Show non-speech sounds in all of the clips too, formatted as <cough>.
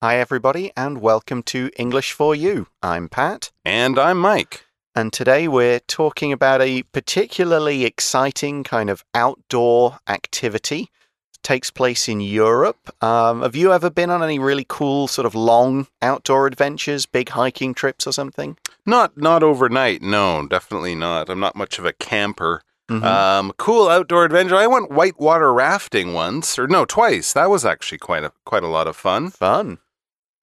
Hi, everybody, and welcome to English for You. I'm Pat, And I'm Mike. and today we're talking about a particularly exciting kind of outdoor activity. It takes place in Europe. Um, have you ever been on any really cool, sort of long outdoor adventures, big hiking trips or something? Not not overnight, no, definitely not. I'm not much of a camper. Mhm. Um, cool outdoor adventure. I went whitewater rafting once, or no, twice. That was actually quite a quite a lot of fun. Fun.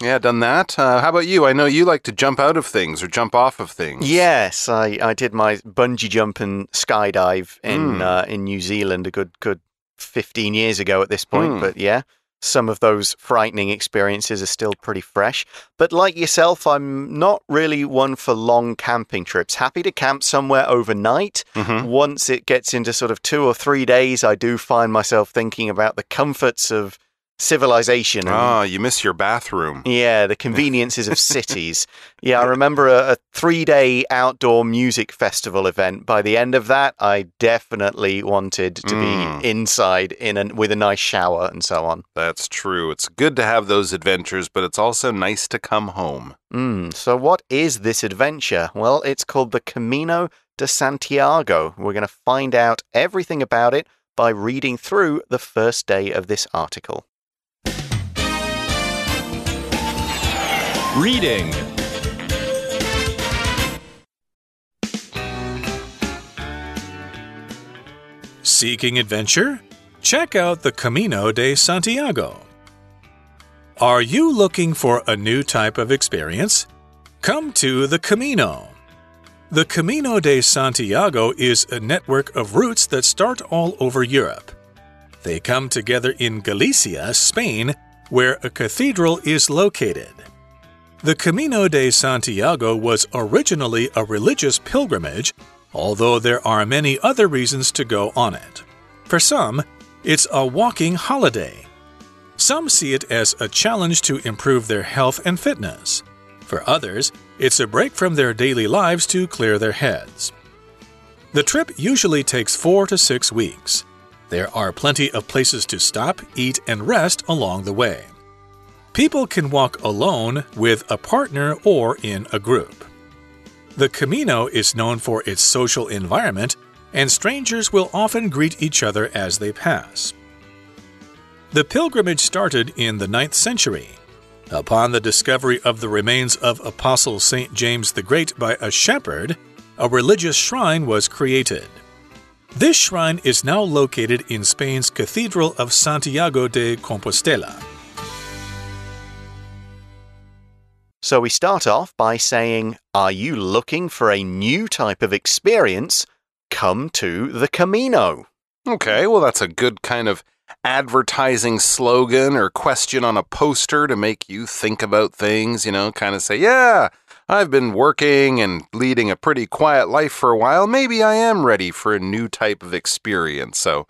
Yeah, done that. Uh, how about you? I know you like to jump out of things or jump off of things. Yes, I, I did my bungee jump and skydive in Mm. uh, in New Zealand a good good fifteen years ago at this point. Mm. But yeah, some of those frightening experiences are still pretty fresh. But like yourself, I'm not really one for long camping trips. Happy to camp somewhere overnight. Mhm. Once it gets into sort of two or three days, I do find myself thinking about the comforts of civilization. Ah, you miss your bathroom. yeah, the conveniences of <laughs> cities. Yeah, I remember a, a three day outdoor music festival event. By the end of that, I definitely wanted to Mm. be inside in an, with a nice shower and so on. That's true. It's good to have those adventures, but it's also nice to come home. Mm, so, what is this adventure? Well, it's called the Camino de Santiago. We're going to find out everything about it by reading through the first day of this article. Reading. Seeking adventure? Check out the Camino de Santiago. Are you looking for a new type of experience? Come to the Camino. The Camino de Santiago is a network of routes that start all over Europe. They come together in Galicia, Spain, where a cathedral is located. The Camino de Santiago was originally a religious pilgrimage, although there are many other reasons to go on it. For some, it's a walking holiday. Some see it as a challenge to improve their health and fitness. For others, it's a break from their daily lives to clear their heads. The trip usually takes four to six weeks. There are plenty of places to stop, eat, and rest along the way. People can walk alone, with a partner, or in a group. The Camino is known for its social environment, and strangers will often greet each other as they pass. The pilgrimage started in the 9th century. Upon the discovery of the remains of Apostle St. James the Great by a shepherd, a religious shrine was created. This shrine is now located in Spain's Cathedral of Santiago de Compostela. So we start off by saying, Are you looking for a new type of experience? Come to the Camino. Okay, well, that's a good kind of advertising slogan or question on a poster to make you think about things, you know, kind of say, yeah, I've been working and leading a pretty quiet life for a while. Maybe I am ready for a new type of experience. So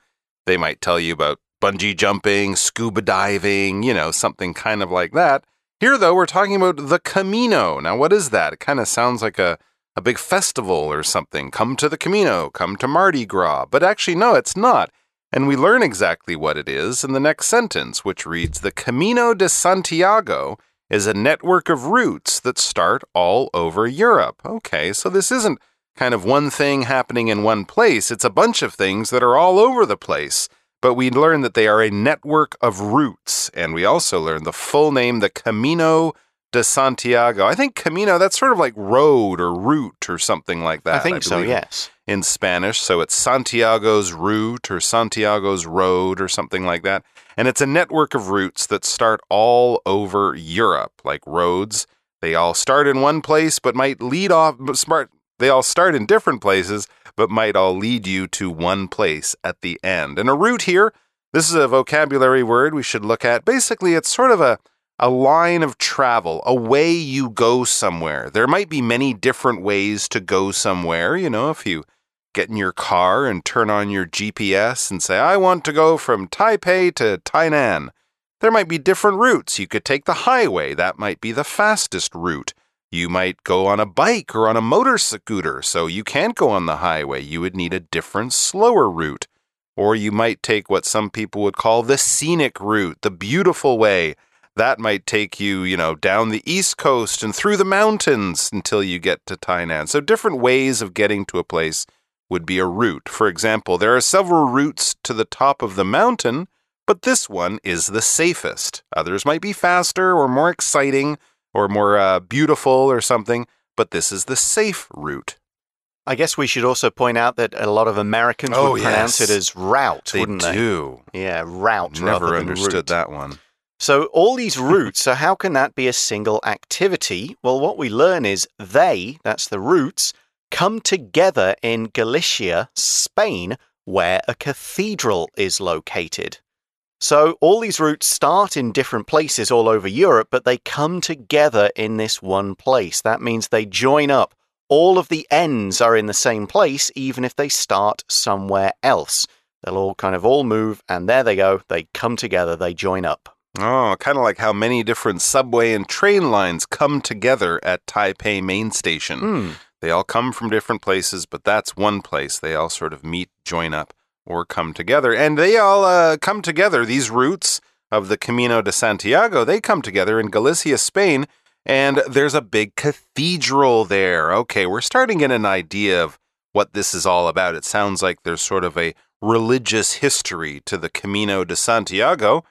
they might tell you about bungee jumping, scuba diving, you know, something kind of like that. Here, though, we're talking about the Camino. Now, what is that? It kind of sounds like a a big festival or something. Come to the Camino, come to Mardi Gras. But actually, no, it's not. And we learn exactly what it is in the next sentence, which reads The Camino de Santiago is a network of routes that start all over Europe. Okay, so this isn't kind of one thing happening in one place, it's a bunch of things that are all over the place. But we learn that they are a network of routes. And we also learn the full name, the Camino de Santiago. I think Camino, that's sort of like road or route or something like that. I think so, yes. In Spanish. So it's Santiago's route or Santiago's road or something like that. And it's a network of routes that start all over Europe, like roads. They all start in one place, but might lead off, smart. They all start in different places, but might all lead you to one place at the end. And a route here, this is a vocabulary word we should look at. Basically, it's sort of a a line of travel, a way you go somewhere. There might be many different ways to go somewhere. You know, if you get in your car and turn on your GPS and say, I want to go from Taipei to Tainan, there might be different routes. You could take the highway, that might be the fastest route. You might go on a bike or on a motor scooter, so you can't go on the highway. You would need a different, slower route. Or you might take what some people would call the scenic route, the beautiful way That might take you, you know, down the east coast and through the mountains until you get to Tainan. So different ways of getting to a place would be a route. For example, there are several routes to the top of the mountain, but this one is the safest. Others might be faster or more exciting or more uh, beautiful or something, but this is the safe route. I guess we should also point out that a lot of Americans Oh, would pronounce yes. it as route, They wouldn't they? do. Yeah, route. Never understood route. that one. So all these routes, so how can that be a single activity? Well, what we learn is they, that's the routes, come together in Galicia, Spain, where a cathedral is located. So all these routes start in different places all over Europe, but they come together in this one place. That means they join up. All of the ends are in the same place, even if they start somewhere else. They'll all kind of all move, and there they go. They come together, they join up. Oh, kind of like how many different subway and train lines come together at Taipei Main Station. Hmm. They all come from different places, but that's one place. They all sort of meet, join up, or come together. And they all uh, come together, these routes of the Camino de Santiago, they come together in Galicia, Spain, and there's a big cathedral there. Okay, we're starting to get an idea of what this is all about. It sounds like there's sort of a religious history to the Camino de Santiago.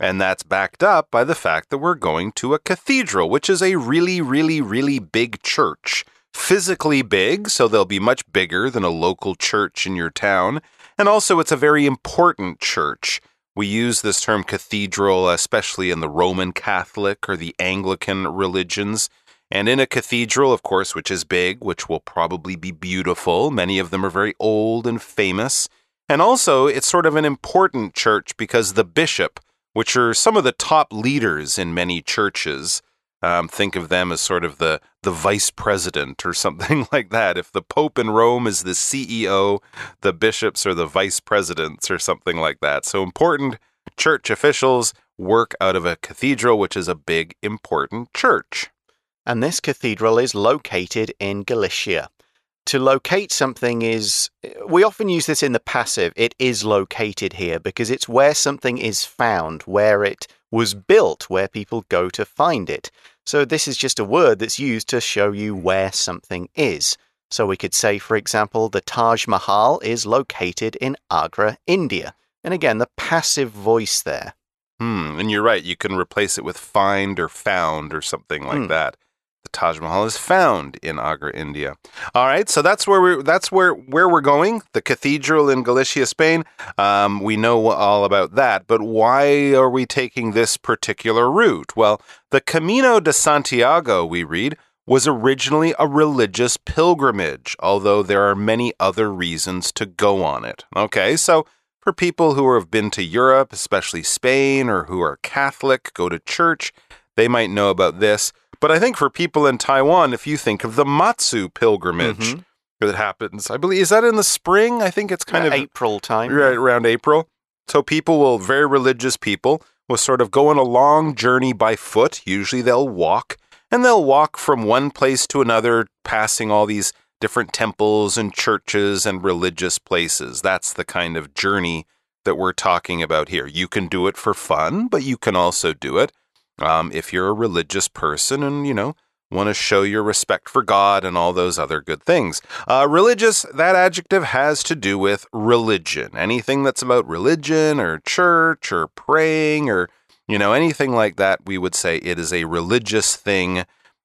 And that's backed up by the fact that we're going to a cathedral, which is a really, really, really big church. Physically big, so they'll be much bigger than a local church in your town. And also, it's a very important church. We use this term cathedral, especially in the Roman Catholic or the Anglican religions. And in a cathedral, of course, which is big, which will probably be beautiful, many of them are very old and famous. And also, it's sort of an important church because the bishop, which are some of the top leaders in many churches. Um, think of them as sort of the the vice president or <laughs> something like that. If the Pope in Rome is the CEO, the bishops are the vice presidents or something like that. So important church officials work out of a cathedral, which is a big important church. And this cathedral is located in Galicia. To locate something is, we often use this in the passive. It is located here because it's where something is found, where it was built, where people go to find it. So this is just a word that's used to show you where something is. So we could say, for example, the Taj Mahal is located in Agra, India. And again, the passive voice there. Hmm, and you're right. You can replace it with find or found or something like Hmm. that. The Taj Mahal is found in Agra, India. All right, so that's where we that's where where we're going. The cathedral in Galicia, Spain. Um, we know all about that, but why are we taking this particular route? Well, the Camino de Santiago, we read, was originally a religious pilgrimage, although there are many other reasons to go on it. Okay, so for people who have been to Europe, especially Spain, or who are Catholic, go to church, they might know about this. But I think for people in Taiwan, if you think of the Matsu pilgrimage Mhm. that happens, I believe, is that in the spring? I think it's kind Uh, of April time. right around April. So people will, very religious people, will sort of go on a long journey by foot. Usually they'll walk, and they'll walk from one place to another, passing all these different temples and churches and religious places. That's the kind of journey that we're talking about here. You can do it for fun, but you can also do it um, if you're a religious person and, you know, want to show your respect for God and all those other good things. Uh, religious, that adjective has to do with religion. Anything that's about religion or church or praying or, you know, anything like that, we would say it is a religious thing.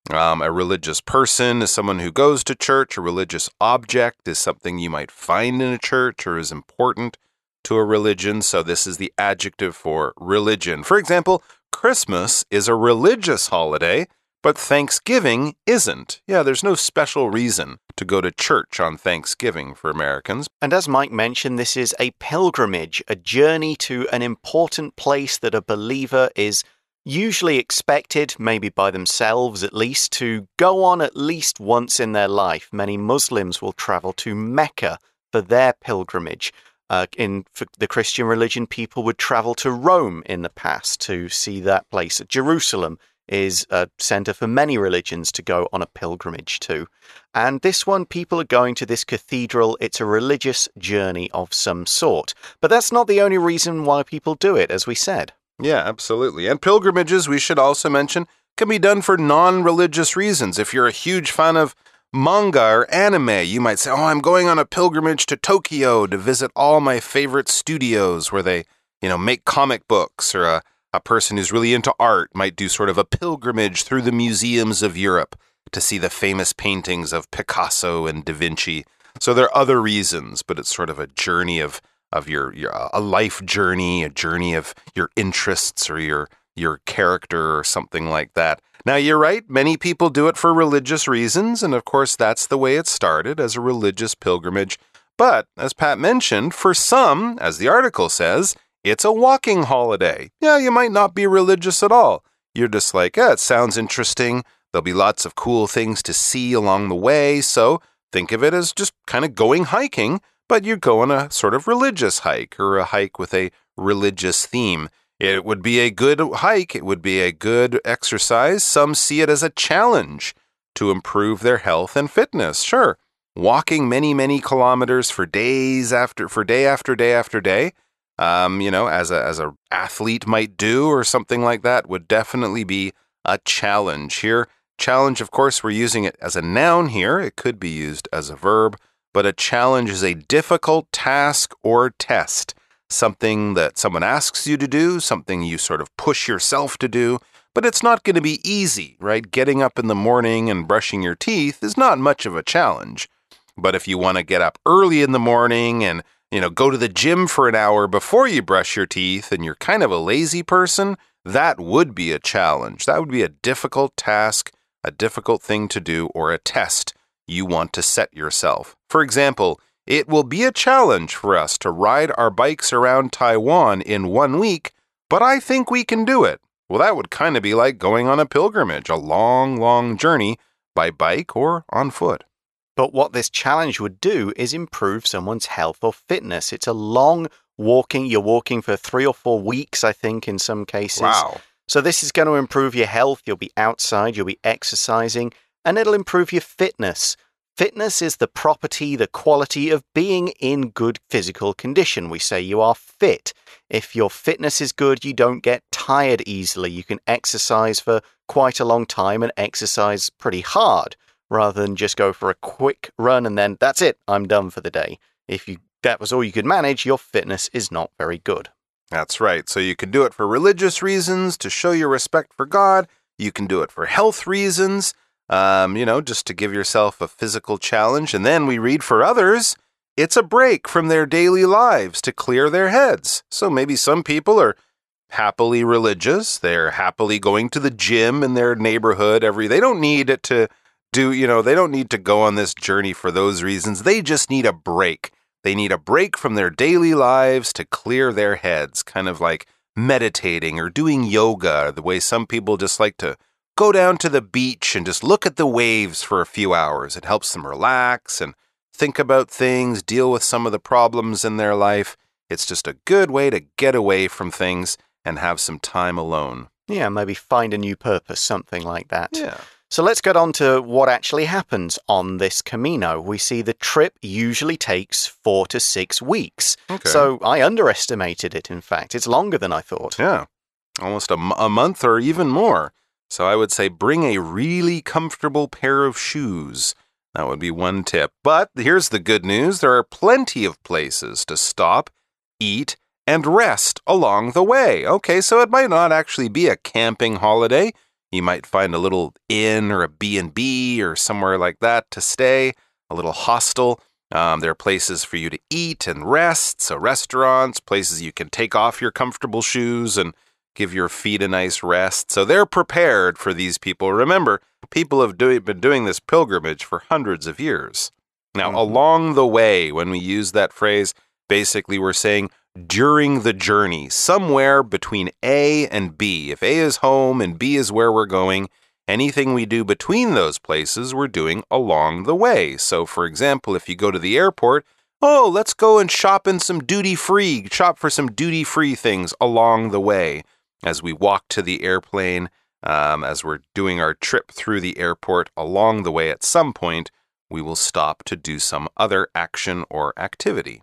Um, a religious person is someone who goes to church. A religious object is something you might find in a church or is important to a religion. So, this is the adjective for religion. For example, Christmas is a religious holiday, but Thanksgiving isn't. Yeah, there's no special reason to go to church on Thanksgiving for Americans. And as Mike mentioned, this is a pilgrimage, a journey to an important place that a believer is usually expected, maybe by themselves at least, to go on at least once in their life. Many Muslims will travel to Mecca for their pilgrimage. Uh, in the Christian religion, people would travel to Rome in the past to see that place. Jerusalem is a center for many religions to go on a pilgrimage to. And this one, people are going to this cathedral. It's a religious journey of some sort. But that's not the only reason why people do it, as we said. Yeah, absolutely. And pilgrimages, we should also mention, can be done for non religious reasons. If you're a huge fan of manga or anime, you might say, Oh, I'm going on a pilgrimage to Tokyo to visit all my favorite studios where they, you know, make comic books. Or a, a person who's really into art might do sort of a pilgrimage through the museums of Europe to see the famous paintings of Picasso and Da Vinci. So there are other reasons, but it's sort of a journey of of your, your uh, a life journey, a journey of your interests or your your character or something like that. Now you're right, many people do it for religious reasons, and of course that's the way it started as a religious pilgrimage. But as Pat mentioned, for some, as the article says, it's a walking holiday. Yeah, you might not be religious at all. You're just like, yeah, it sounds interesting. There'll be lots of cool things to see along the way, so think of it as just kind of going hiking but you go on a sort of religious hike or a hike with a religious theme. It would be a good hike, it would be a good exercise. Some see it as a challenge to improve their health and fitness. Sure, walking many, many kilometers for days after for day after day after day, um, you know, as a as a athlete might do or something like that would definitely be a challenge. Here, challenge, of course, we're using it as a noun here. It could be used as a verb but a challenge is a difficult task or test, something that someone asks you to do, something you sort of push yourself to do, but it's not going to be easy, right? Getting up in the morning and brushing your teeth is not much of a challenge. But if you want to get up early in the morning and, you know, go to the gym for an hour before you brush your teeth and you're kind of a lazy person, that would be a challenge. That would be a difficult task, a difficult thing to do, or a test you want to set yourself. For example, it will be a challenge for us to ride our bikes around Taiwan in one week, but I think we can do it. Well, that would kind of be like going on a pilgrimage, a long, long journey by bike or on foot. But what this challenge would do is improve someone's health or fitness. It's a long walking, you're walking for three or four weeks, I think, in some cases. Wow. So, this is going to improve your health. You'll be outside, you'll be exercising, and it'll improve your fitness. Fitness is the property, the quality of being in good physical condition. We say you are fit. If your fitness is good, you don't get tired easily. You can exercise for quite a long time and exercise pretty hard rather than just go for a quick run and then that's it, I'm done for the day. If you that was all you could manage, your fitness is not very good. That's right. So you can do it for religious reasons, to show your respect for God. You can do it for health reasons um, you know, just to give yourself a physical challenge. And then we read for others, it's a break from their daily lives to clear their heads. So maybe some people are happily religious. They're happily going to the gym in their neighborhood every they don't need it to do, you know, they don't need to go on this journey for those reasons. They just need a break. They need a break from their daily lives to clear their heads, kind of like meditating or doing yoga, the way some people just like to go down to the beach and just look at the waves for a few hours. It helps them relax and think about things, deal with some of the problems in their life. It's just a good way to get away from things and have some time alone. Yeah, maybe find a new purpose, something like that. Yeah. So let's get on to what actually happens on this Camino. We see the trip usually takes four to six weeks. Okay. So I underestimated it, in fact. It's longer than I thought. Yeah. Almost a, m- a month or even more. So I would say bring a really comfortable pair of shoes. That would be one tip. But here's the good news there are plenty of places to stop, eat, and rest along the way. Okay, so it might not actually be a camping holiday. You might find a little inn or a B&B or somewhere like that to stay, a little hostel. Um, there are places for you to eat and rest, so restaurants, places you can take off your comfortable shoes and give your feet a nice rest. So they're prepared for these people. Remember, people have do- been doing this pilgrimage for hundreds of years. Now, Mhm. along the way, when we use that phrase, basically we're saying during the journey, somewhere between A and B. If A is home and B is where we're going, anything we do between those places, we're doing along the way. So, for example, if you go to the airport, oh, let's go and shop in some duty free, shop for some duty free things along the way as we walk to the airplane, um, as we're doing our trip through the airport, along the way at some point, we will stop to do some other action or activity.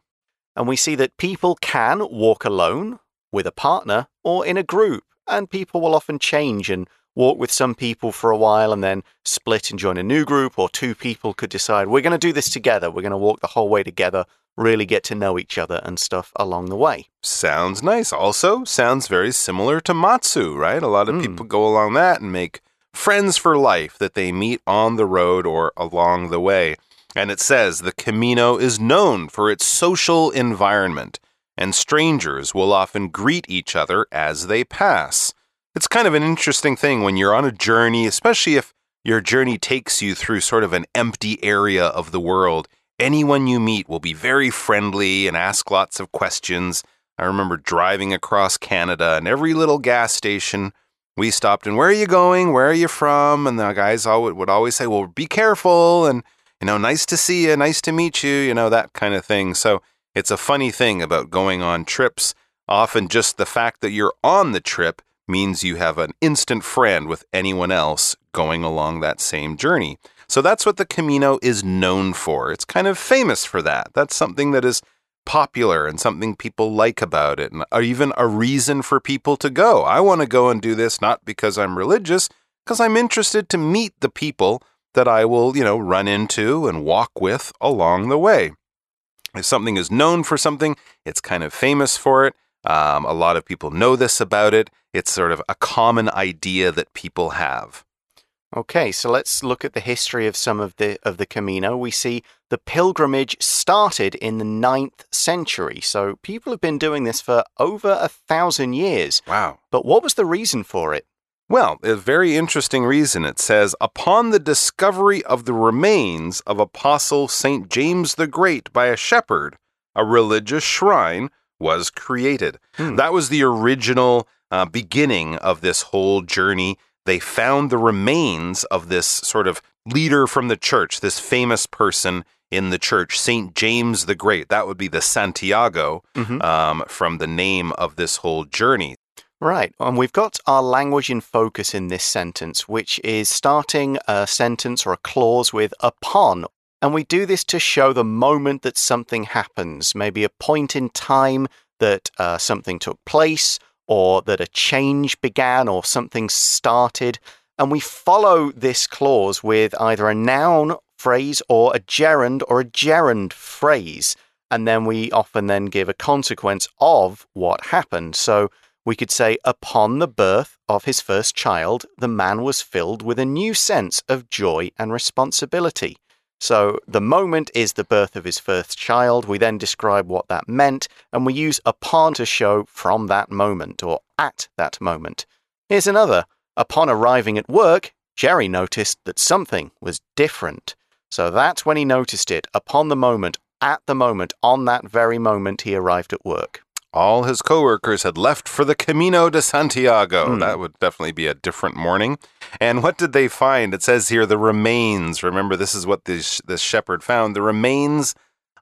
And we see that people can walk alone, with a partner, or in a group. And people will often change and walk with some people for a while and then split and join a new group, or two people could decide, we're going to do this together. We're going to walk the whole way together, really get to know each other and stuff along the way. Sounds nice. Also, sounds very similar to Matsu, right? A lot of Mm. people go along that and make friends for life that they meet on the road or along the way. And it says the Camino is known for its social environment, and strangers will often greet each other as they pass. It's kind of an interesting thing when you're on a journey, especially if your journey takes you through sort of an empty area of the world. Anyone you meet will be very friendly and ask lots of questions. I remember driving across Canada and every little gas station we stopped and where are you going? Where are you from? And the guys would always say, well, be careful and, you know, nice to see you, nice to meet you, you know, that kind of thing. So it's a funny thing about going on trips. Often just the fact that you're on the trip means you have an instant friend with anyone else going along that same journey. So that's what the Camino is known for. It's kind of famous for that. That's something that is popular and something people like about it, and or even a reason for people to go. I want to go and do this not because I'm religious, because I'm interested to meet the people that I will, you know, run into and walk with along the way. If something is known for something, it's kind of famous for it. Um, a lot of people know this about it. It's sort of a common idea that people have. Okay, so let's look at the history of some of the of the Camino. We see the pilgrimage started in the 9th century. So people have been doing this for over a thousand years. Wow. But what was the reason for it? Well, a very interesting reason. It says, upon the discovery of the remains of Apostle St. James the Great by a shepherd, a religious shrine was created. Hmm. That was the original uh, beginning of this whole journey. They found the remains of this sort of leader from the church, this famous person in the church, St. James the Great. That would be the Santiago Mhm. um, from the name of this whole journey. Right, and we've got our language in focus in this sentence, which is starting a sentence or a clause with upon. And we do this to show the moment that something happens, maybe a point in time that uh, something took place, or that a change began, or something started. And we follow this clause with either a noun phrase or a gerund or a gerund phrase. And then we often then give a consequence of what happened. So we could say, upon the birth of his first child, the man was filled with a new sense of joy and responsibility. So the moment is the birth of his first child. We then describe what that meant, and we use upon to show from that moment or at that moment. Here's another. Upon arriving at work, Jerry noticed that something was different. So that's when he noticed it, upon the moment, at the moment, on that very moment he arrived at work. All his coworkers had left for the Camino de Santiago. Hmm. That would definitely be a different morning. And what did they find? It says here the remains. Remember, this is what this, this shepherd found the remains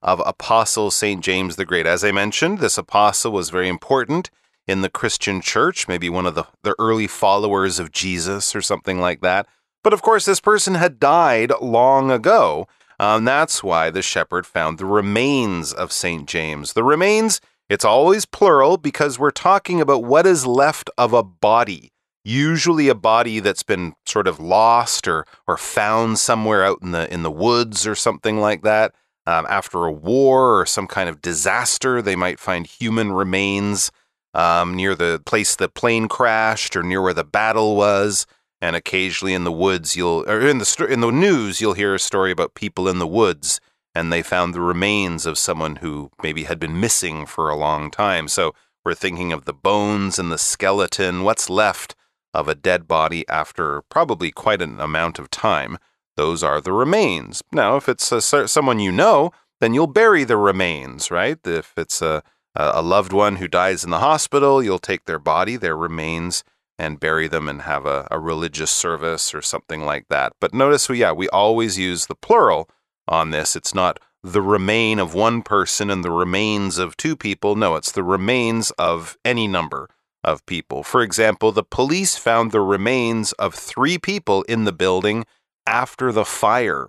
of Apostle St. James the Great. As I mentioned, this apostle was very important in the Christian church, maybe one of the, the early followers of Jesus or something like that. But of course, this person had died long ago. Um, that's why the shepherd found the remains of St. James. The remains, it's always plural because we're talking about what is left of a body. Usually a body that's been sort of lost or, or found somewhere out in the, in the woods or something like that. Um, after a war or some kind of disaster, they might find human remains um, near the place the plane crashed or near where the battle was. And occasionally in the woods, you'll or in the in the news, you'll hear a story about people in the woods, and they found the remains of someone who maybe had been missing for a long time. So we're thinking of the bones and the skeleton, what's left of a dead body after probably quite an amount of time. Those are the remains. Now, if it's a, someone you know, then you'll bury the remains, right? If it's a a loved one who dies in the hospital, you'll take their body, their remains, and bury them and have a, a religious service or something like that. But notice, we, yeah, we always use the plural on this. It's not the remain of one person and the remains of two people. No, it's the remains of any number of people. For example, the police found the remains of three people in the building after the fire.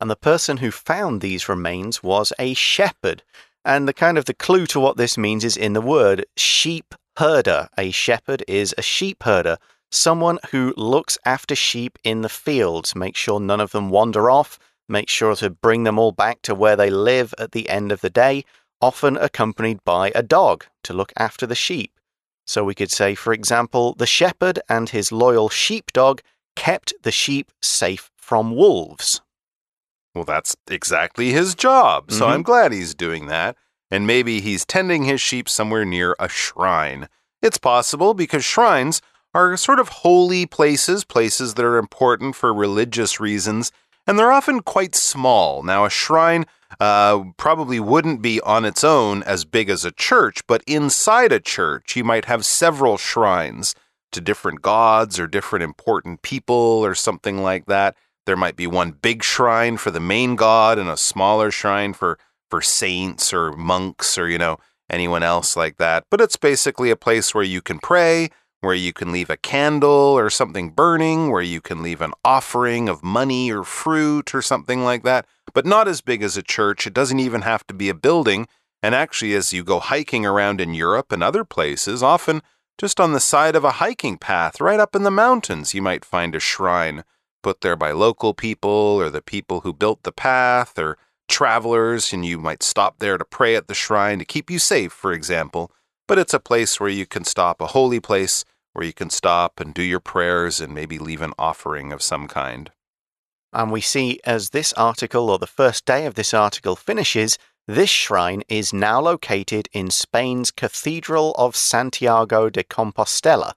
And the person who found these remains was a shepherd. And the kind of the clue to what this means is in the word sheep herder. A shepherd is a sheep herder, someone who looks after sheep in the fields, make sure none of them wander off, make sure to bring them all back to where they live at the end of the day, often accompanied by a dog to look after the sheep. So we could say, for example, the shepherd and his loyal sheepdog kept the sheep safe from wolves. Well, that's exactly his job. So Mhm. I'm glad he's doing that. And maybe he's tending his sheep somewhere near a shrine. It's possible because shrines are sort of holy places, places that are important for religious reasons, and they're often quite small. Now, a shrine uh, probably wouldn't be on its own as big as a church, but inside a church, you might have several shrines to different gods or different important people or something like that. There might be one big shrine for the main god and a smaller shrine for for saints or monks or you know anyone else like that. But it's basically a place where you can pray, where you can leave a candle or something burning, where you can leave an offering of money or fruit or something like that. But not as big as a church. It doesn't even have to be a building. And actually, as you go hiking around in Europe and other places, often just on the side of a hiking path, right up in the mountains, you might find a shrine put there by local people or the people who built the path or travelers, and you might stop there to pray at the shrine to keep you safe, for example. But it's a place where you can stop, a holy place where you can stop and do your prayers and maybe leave an offering of some kind. And we see as this article, or the first day of this article, finishes, this shrine is now located in Spain's Cathedral of Santiago de Compostela.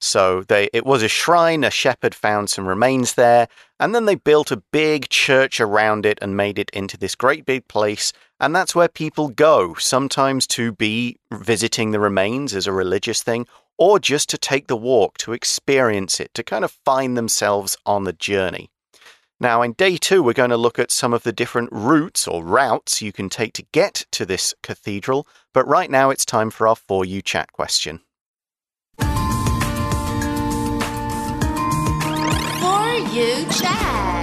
So they, it was a shrine, a shepherd found some remains there, and then they built a big church around it and made it into this great big place. And that's where people go, sometimes to be visiting the remains as a religious thing, or just to take the walk, to experience it, to kind of find themselves on the journey. Now, in day two, we're going to look at some of the different routes or routes you can take to get to this cathedral. But right now, it's time for our For You chat question. For you chat.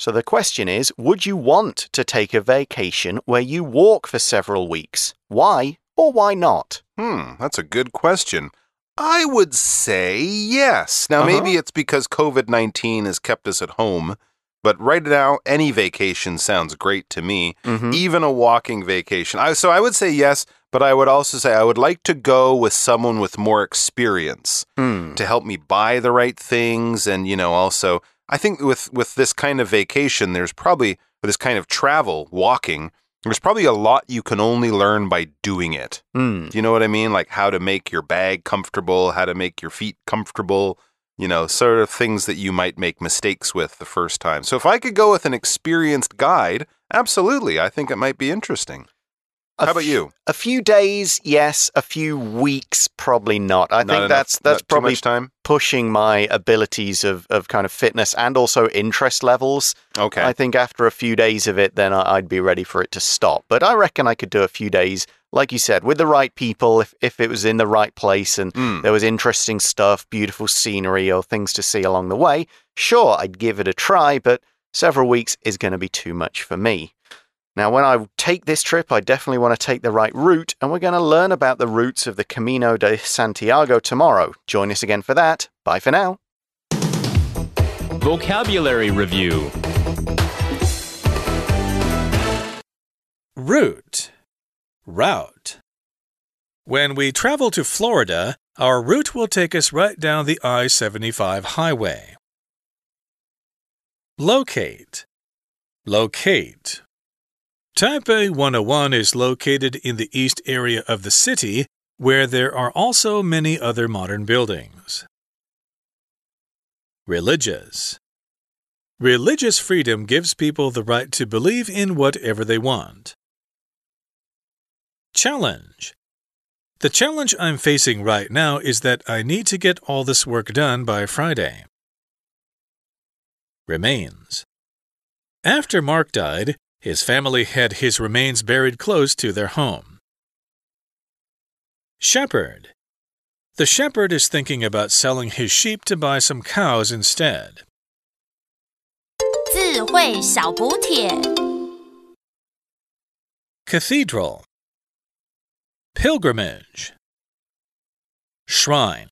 So the question is Would you want to take a vacation where you walk for several weeks? Why or why not? Hmm, that's a good question. I would say yes. Now, Uh-huh. maybe it's because COVID 19 has kept us at home, but right now, any vacation sounds great to me, Mhm. even a walking vacation. I, so I would say yes, but I would also say I would like to go with someone with more experience Hmm. to help me buy the right things. And, you know, also, I think with, with this kind of vacation, there's probably, this kind of travel, walking, there's probably a lot you can only learn by doing it. Hmm. Do you know what I mean? Like how to make your bag comfortable, how to make your feet comfortable, you know, sort of things that you might make mistakes with the first time. So if I could go with an experienced guide, absolutely, I think it might be interesting. A How about you? A few days, yes. A few weeks, probably not. I Not think enough- that's that's probably time. pushing my abilities of, of kind of fitness and also interest levels. Okay. I think after a few days of it, then I'd be ready for it to stop. But I reckon I could do a few days, like you said, with the right people, if, if it was in the right place and Mm. there was interesting stuff, beautiful scenery, or things to see along the way. Sure, I'd give it a try, but several weeks is going to be too much for me. Now, when I take this trip, I definitely want to take the right route, and we're going to learn about the routes of the Camino de Santiago tomorrow. Join us again for that. Bye for now. Vocabulary Review Route. Route. When we travel to Florida, our route will take us right down the I 75 highway. Locate. Locate. Taipei 101 is located in the east area of the city, where there are also many other modern buildings. Religious. Religious freedom gives people the right to believe in whatever they want. Challenge. The challenge I'm facing right now is that I need to get all this work done by Friday. Remains. After Mark died, his family had his remains buried close to their home. Shepherd. The shepherd is thinking about selling his sheep to buy some cows instead. 智慧小补帖。 Cathedral. Pilgrimage. shrine